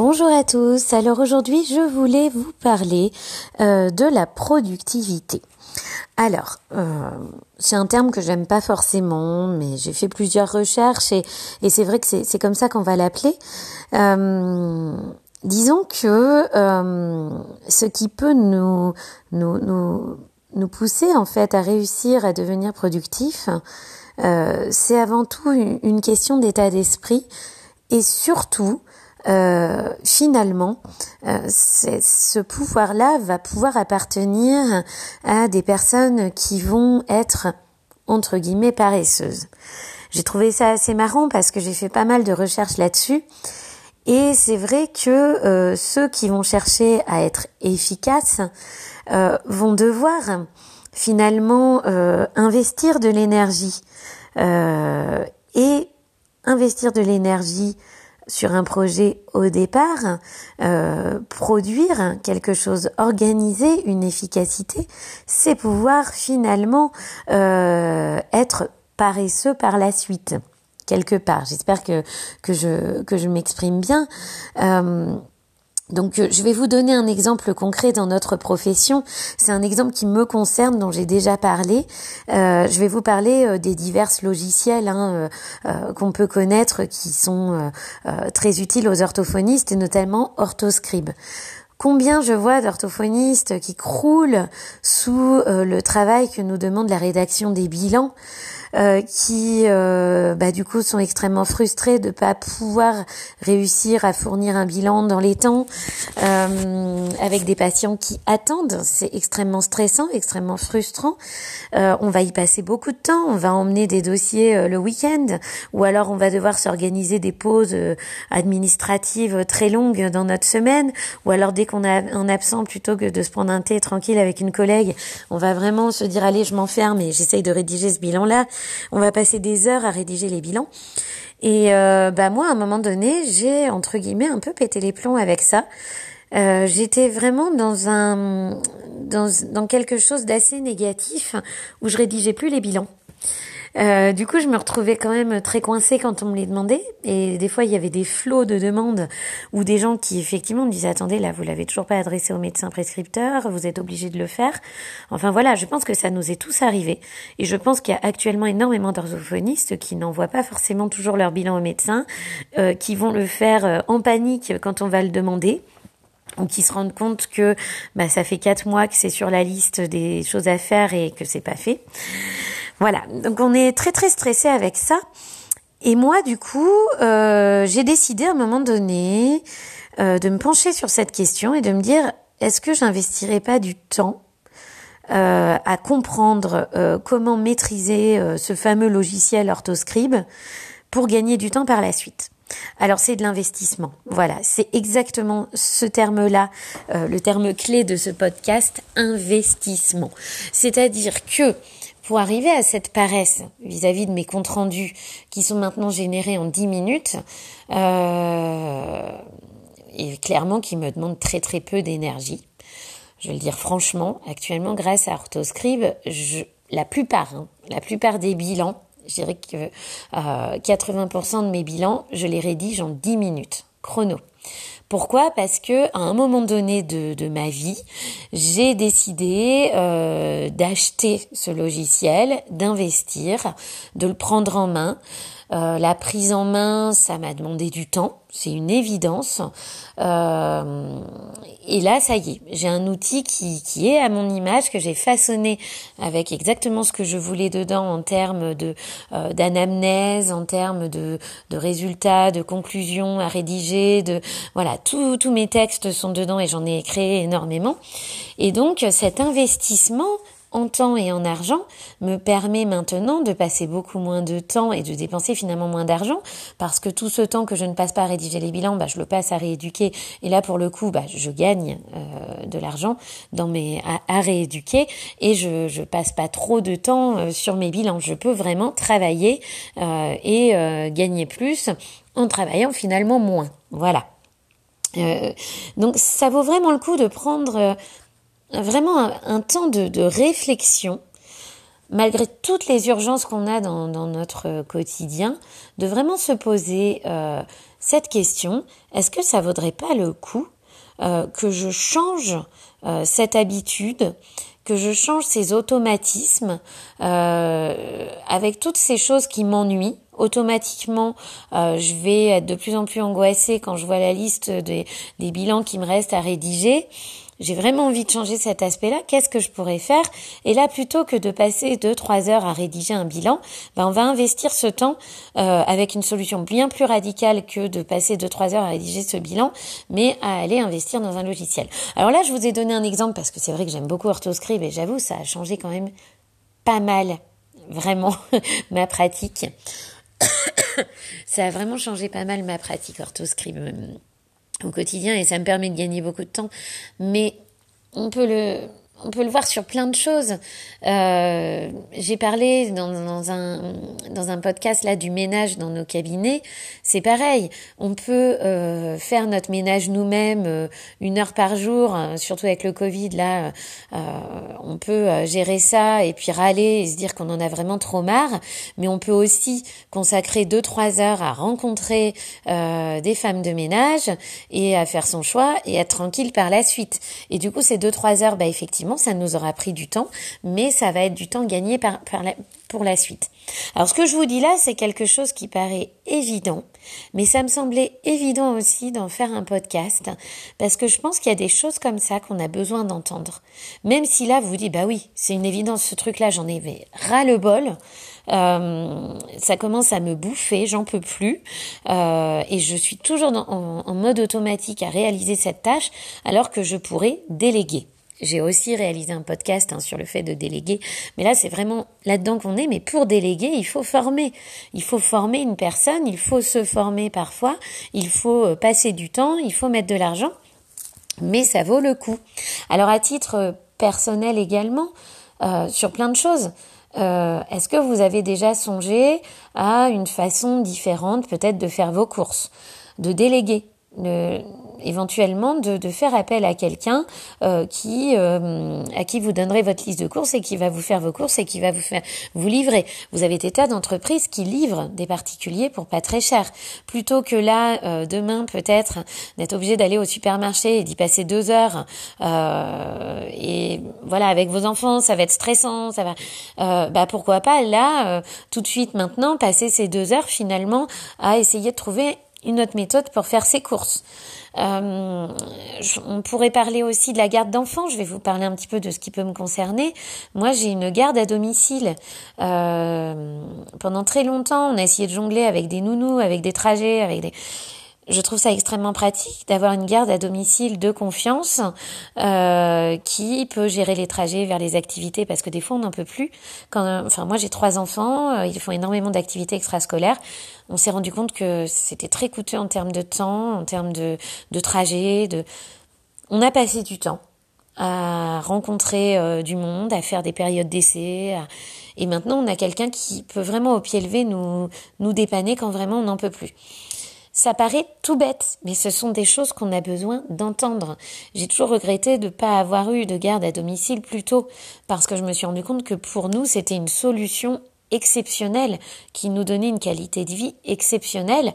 Bonjour à tous. Alors aujourd'hui, je voulais vous parler euh, de la productivité. Alors, euh, c'est un terme que j'aime pas forcément, mais j'ai fait plusieurs recherches et, c'est vrai que c'est comme ça qu'on va l'appeler. Euh, disons que ce qui peut nous, pousser en fait à réussir à devenir productif, c'est avant tout une question d'état d'esprit et surtout euh, finalement, euh, ce pouvoir-là va pouvoir appartenir à des personnes qui vont être entre guillemets paresseuses. J'ai trouvé ça assez marrant parce que j'ai fait pas mal de recherches là-dessus. Et c'est vrai que euh, ceux qui vont chercher à être efficaces vont devoir finalement investir de l'énergie. et investir de l'énergie sur un projet au départ, euh, produire quelque chose, organiser une efficacité, c'est pouvoir finalement euh, être paresseux par la suite quelque part. J'espère que que je que je m'exprime bien. Euh, donc euh, je vais vous donner un exemple concret dans notre profession. C'est un exemple qui me concerne, dont j'ai déjà parlé. Euh, je vais vous parler euh, des divers logiciels hein, qu'on peut connaître qui sont très utiles aux orthophonistes et notamment Orthoscribe. Combien je vois d'orthophonistes qui croulent sous le travail que nous demande la rédaction des bilans? Euh, qui euh, bah, du coup sont extrêmement frustrés de pas pouvoir réussir à fournir un bilan dans les temps euh, avec des patients qui attendent. C'est extrêmement stressant, extrêmement frustrant. on va y passer beaucoup de temps. On va emmener des dossiers le week-end ou alors on va devoir s'organiser des pauses administratives très longues dans notre semaine ou alors dès qu'on a un absent plutôt que de se prendre un thé tranquille avec une collègue, on va vraiment se dire allez je m'enferme et j'essaye de rédiger ce bilan là on va passer des heures à rédiger les bilans. Et euh, bah moi, à un moment donné, j'ai entre guillemets un peu pété les plombs avec ça. Euh, j'étais vraiment dans un dans, dans quelque chose d'assez négatif où je rédigeais plus les bilans. Euh, du coup, je me retrouvais quand même très coincée quand on me les demandait. Et des fois, il y avait des flots de demandes ou des gens qui effectivement me disaient attendez, là, vous l'avez toujours pas adressé au médecin prescripteur, vous êtes obligé de le faire. Enfin voilà, je pense que ça nous est tous arrivé. Et je pense qu'il y a actuellement énormément d'orthophonistes qui n'envoient pas forcément toujours leur bilan au médecin, euh, qui vont le faire euh, en panique quand on va le demander ou qui se rendent compte que bah, ça fait quatre mois que c'est sur la liste des choses à faire et que c'est pas fait. Voilà, donc on est très très stressé avec ça. Et moi, du coup, euh, j'ai décidé à un moment donné euh, de me pencher sur cette question et de me dire est-ce que j'investirais pas du temps euh, à comprendre comment maîtriser ce fameux logiciel Orthoscribe pour gagner du temps par la suite? Alors c'est de l'investissement. Voilà, c'est exactement ce terme-là, le terme clé de ce podcast, investissement. C'est-à-dire que pour arriver à cette paresse vis-à-vis de mes comptes rendus qui sont maintenant générés en 10 minutes, euh, et clairement qui me demandent très très peu d'énergie. Je vais le dire franchement, actuellement grâce à Orthoscribe, je, la plupart, hein, la plupart des bilans, je dirais que 80% euh, de mes bilans, je les rédige en 10 minutes, chrono. Pourquoi? Parce que à un moment donné de, ma vie, j'ai décidé euh, d'acheter ce logiciel, d'investir, de le prendre en main. Euh, la prise en main, ça m'a demandé du temps, c'est une évidence. Euh, et là, ça y est, j'ai un outil qui, qui est à mon image, que j'ai façonné avec exactement ce que je voulais dedans en termes de euh, d'anamnèse, en termes de, de résultats, de conclusions à rédiger, de voilà, tous mes textes sont dedans et j'en ai créé énormément. Et donc cet investissement en temps et en argent me permet maintenant de passer beaucoup moins de temps et de dépenser finalement moins d'argent parce que tout ce temps que je ne passe pas à rédiger les bilans, bah, je le passe à rééduquer et là pour le coup bah, je gagne euh, de l'argent dans mes à, rééduquer et je je passe pas trop de temps euh, sur mes bilans. Je peux vraiment travailler euh, et gagner plus en travaillant finalement moins. Voilà. donc ça vaut vraiment le coup de prendre vraiment un, temps de, réflexion malgré toutes les urgences qu'on a dans, notre quotidien, de vraiment se poser euh, cette question, est-ce que ça vaudrait pas le coup euh, que je change euh, cette habitude, que je change ces automatismes avec toutes ces choses qui m'ennuient? Automatiquement, je vais être de plus en plus angoissée quand je vois la liste des, des bilans qui me restent à rédiger j'ai vraiment envie de changer cet aspect-là, qu'est-ce que je pourrais faire? Et là, plutôt que de passer deux, trois heures à rédiger un bilan, ben on va investir ce temps euh, avec une solution bien plus radicale que de passer deux, trois heures à rédiger ce bilan, mais à aller investir dans un logiciel. Alors là, je vous ai donné un exemple parce que c'est vrai que j'aime beaucoup Orthoscribe et j'avoue, ça a changé quand même pas mal, vraiment, ma pratique. ça a vraiment changé pas mal ma pratique Orthoscribe au quotidien et ça me permet de gagner beaucoup de temps. Mais on peut le, on peut le voir sur plein de choses. Euh, J'ai parlé dans, un, dans un podcast là du ménage dans nos cabinets. C'est pareil. On peut euh, faire notre ménage nous-mêmes euh, une heure par jour, surtout avec le Covid là. On peut gérer ça et puis râler et se dire qu'on en a vraiment trop marre. Mais on peut aussi consacrer deux trois heures à rencontrer des femmes de ménage et à faire son choix et être tranquille par la suite. Et du coup, ces deux trois heures, bah effectivement ça nous aura pris du temps, mais ça va être du temps gagné pour la suite. Alors ce que je vous dis là, c'est quelque chose qui paraît évident, mais ça me semblait évident aussi d'en faire un podcast, parce que je pense qu'il y a des choses comme ça qu'on a besoin d'entendre. Même si là, vous dites, bah oui, c'est une évidence, ce truc-là, j'en ai ras le bol. Euh, ça commence à me bouffer, j'en peux plus, euh, et je suis toujours en mode automatique à réaliser cette tâche, alors que je pourrais déléguer. J'ai aussi réalisé un podcast hein, sur le fait de déléguer, mais là c'est vraiment là-dedans qu'on est. Mais pour déléguer, il faut former. Il faut former une personne, il faut se former parfois, il faut euh, passer du temps, il faut mettre de l'argent, mais ça vaut le coup. Alors à titre euh, personnel également, euh, sur plein de choses. Euh, Est-ce que vous avez déjà songé à une façon différente peut-être de faire vos courses, de déléguer éventuellement de, de, faire appel à quelqu'un euh, qui euh, à qui vous donnerez votre liste de courses et qui va vous faire vos courses et qui va vous faire vous livrer. Vous avez des tas d'entreprises qui livrent des particuliers pour pas très cher. Plutôt que là euh, demain peut-être d'être obligé d'aller au supermarché et d'y passer deux heures et voilà avec vos enfants ça va être stressant ça va bah pourquoi pas là tout de suite maintenant passer ces deux heures finalement à essayer de trouver une autre méthode pour faire ses courses. Euh, on pourrait parler aussi de la garde d'enfants. Je vais vous parler un petit peu de ce qui peut me concerner. Moi, j'ai une garde à domicile. Euh, pendant très longtemps, on a essayé de jongler avec des nounous, avec des trajets, avec des je trouve ça extrêmement pratique d'avoir une garde à domicile de confiance euh, qui peut gérer les trajets vers les activités parce que des fois on n'en peut plus. Quand, enfin moi j'ai trois enfants, euh, ils font énormément d'activités extrascolaires. On s'est rendu compte que c'était très coûteux en termes de temps, en termes de, de trajet. De... On a passé du temps à rencontrer euh, du monde, à faire des périodes d'essai. Et maintenant on a quelqu'un qui peut vraiment au pied levé nous nous dépanner quand vraiment on n'en peut plus. Ça paraît tout bête, mais ce sont des choses qu'on a besoin d'entendre. J'ai toujours regretté de ne pas avoir eu de garde à domicile plus tôt, parce que je me suis rendu compte que pour nous, c'était une solution exceptionnelle qui nous donnait une qualité de vie exceptionnelle.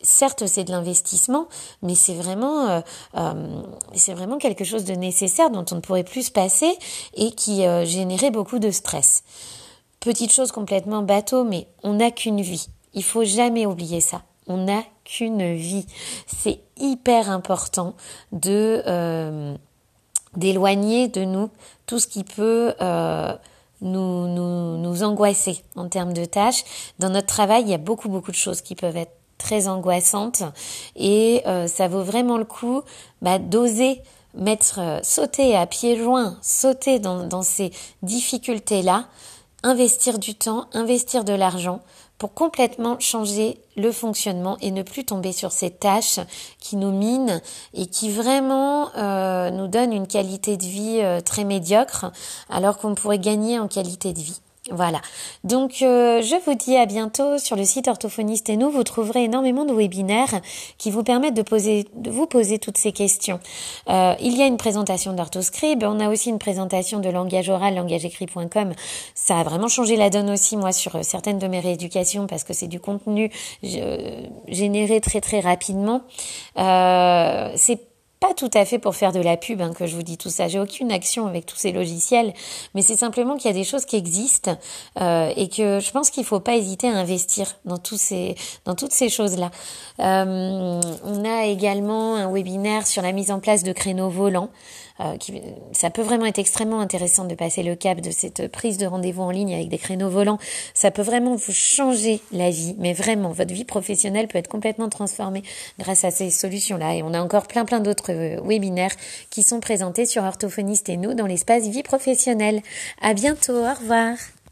certes, c'est de l'investissement, mais c'est vraiment, euh, euh, c'est vraiment quelque chose de nécessaire dont on ne pourrait plus se passer et qui euh, générait beaucoup de stress. Petite chose complètement bateau, mais on n'a qu'une vie. Il faut jamais oublier ça. On n'a qu'une vie. C'est hyper important euh, d'éloigner de nous tout ce qui peut euh, nous, angoisser en termes de tâches. Dans notre travail, il y a beaucoup beaucoup de choses qui peuvent être très angoissantes et euh, ça vaut vraiment le coup bah, d'oser mettre sauter à pieds joints, sauter dans, dans ces difficultés là, investir du temps, investir de l'argent pour complètement changer le fonctionnement et ne plus tomber sur ces tâches qui nous minent et qui vraiment euh, nous donnent une qualité de vie euh, très médiocre alors qu'on pourrait gagner en qualité de vie. Voilà. Donc euh, je vous dis à bientôt sur le site Orthophoniste et nous. Vous trouverez énormément de webinaires qui vous permettent de poser, de vous poser toutes ces questions. Euh, il y a une présentation d'Orthoscribe. On a aussi une présentation de langage oral, langageécrit.com. Ça a vraiment changé la donne aussi moi sur euh, certaines de mes rééducations parce que c'est du contenu généré très très rapidement. c'est pas tout à fait pour faire de la pub hein, que je vous dis tout ça. J'ai aucune action avec tous ces logiciels, mais c'est simplement qu'il y a des choses qui existent euh, et que je pense qu'il faut pas hésiter à investir dans tous ces dans toutes ces choses là. Euh, on a également un webinaire sur la mise en place de créneaux volants. Euh, qui, ça peut vraiment être extrêmement intéressant de passer le cap de cette prise de rendez-vous en ligne avec des créneaux volants. Ça peut vraiment vous changer la vie, mais vraiment, votre vie professionnelle peut être complètement transformée grâce à ces solutions-là. Et on a encore plein plein d'autres webinaires qui sont présentés sur Orthophoniste et nous dans l'espace vie professionnelle. À bientôt, au revoir.